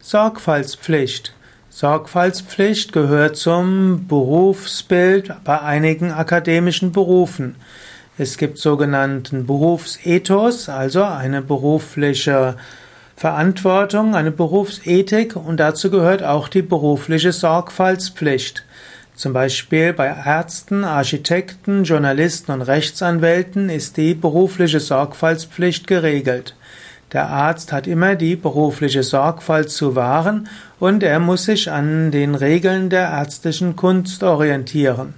Sorgfaltspflicht. Sorgfaltspflicht gehört zum Berufsbild bei einigen akademischen Berufen. Es gibt sogenannten Berufsethos, also eine berufliche Verantwortung, eine Berufsethik und dazu gehört auch die berufliche Sorgfaltspflicht. Zum Beispiel bei Ärzten, Architekten, Journalisten und Rechtsanwälten ist die berufliche Sorgfaltspflicht geregelt. Der Arzt hat immer die berufliche Sorgfalt zu wahren und er muss sich an den Regeln der ärztlichen Kunst orientieren.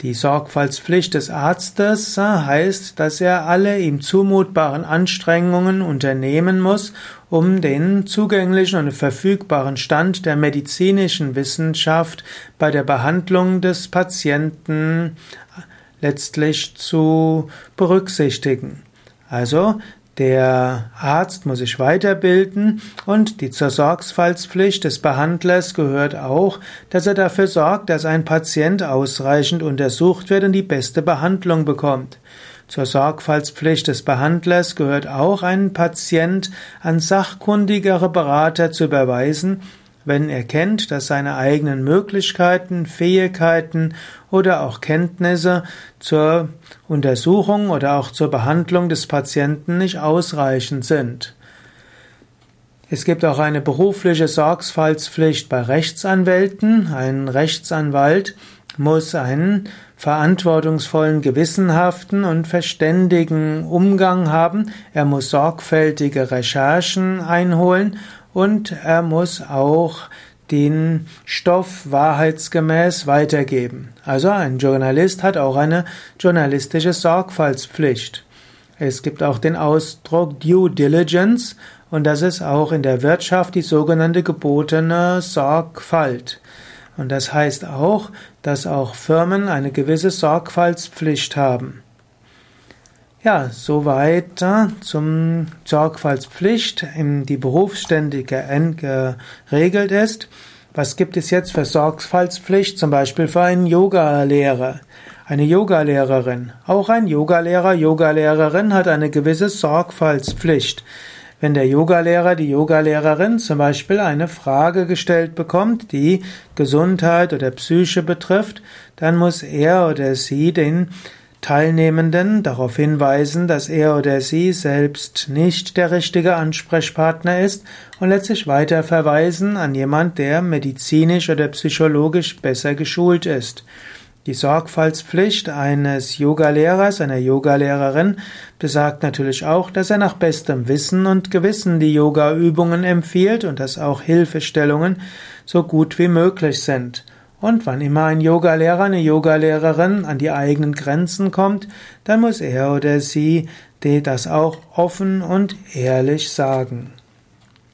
Die Sorgfaltspflicht des Arztes heißt, dass er alle ihm zumutbaren Anstrengungen unternehmen muss, um den zugänglichen und verfügbaren Stand der medizinischen Wissenschaft bei der Behandlung des Patienten letztlich zu berücksichtigen. Also der Arzt muss sich weiterbilden und die zur Sorgfaltspflicht des Behandlers gehört auch, dass er dafür sorgt, dass ein Patient ausreichend untersucht wird und die beste Behandlung bekommt. Zur Sorgfaltspflicht des Behandlers gehört auch, einen Patient an sachkundigere Berater zu überweisen, wenn er kennt, dass seine eigenen Möglichkeiten, Fähigkeiten oder auch Kenntnisse zur Untersuchung oder auch zur Behandlung des Patienten nicht ausreichend sind. Es gibt auch eine berufliche Sorgfaltspflicht bei Rechtsanwälten. Ein Rechtsanwalt muss einen verantwortungsvollen, gewissenhaften und verständigen Umgang haben. Er muss sorgfältige Recherchen einholen und er muss auch den Stoff wahrheitsgemäß weitergeben. Also ein Journalist hat auch eine journalistische Sorgfaltspflicht. Es gibt auch den Ausdruck Due Diligence und das ist auch in der Wirtschaft die sogenannte gebotene Sorgfalt. Und das heißt auch, dass auch Firmen eine gewisse Sorgfaltspflicht haben. Ja, soweit äh, zum Sorgfaltspflicht, die berufsständige geregelt ist. Was gibt es jetzt für Sorgfaltspflicht, zum Beispiel für einen Yogalehrer? Eine Yogalehrerin, auch ein Yogalehrer, Yogalehrerin hat eine gewisse Sorgfaltspflicht. Wenn der Yogalehrer, die Yogalehrerin zum Beispiel eine Frage gestellt bekommt, die Gesundheit oder Psyche betrifft, dann muss er oder sie den Teilnehmenden darauf hinweisen, dass er oder sie selbst nicht der richtige Ansprechpartner ist und letztlich weiter verweisen an jemand, der medizinisch oder psychologisch besser geschult ist. Die Sorgfaltspflicht eines Yogalehrers, einer Yogalehrerin besagt natürlich auch, dass er nach bestem Wissen und Gewissen die Yogaübungen empfiehlt und dass auch Hilfestellungen so gut wie möglich sind. Und wann immer ein Yogalehrer, eine Yogalehrerin an die eigenen Grenzen kommt, dann muss er oder sie das auch offen und ehrlich sagen.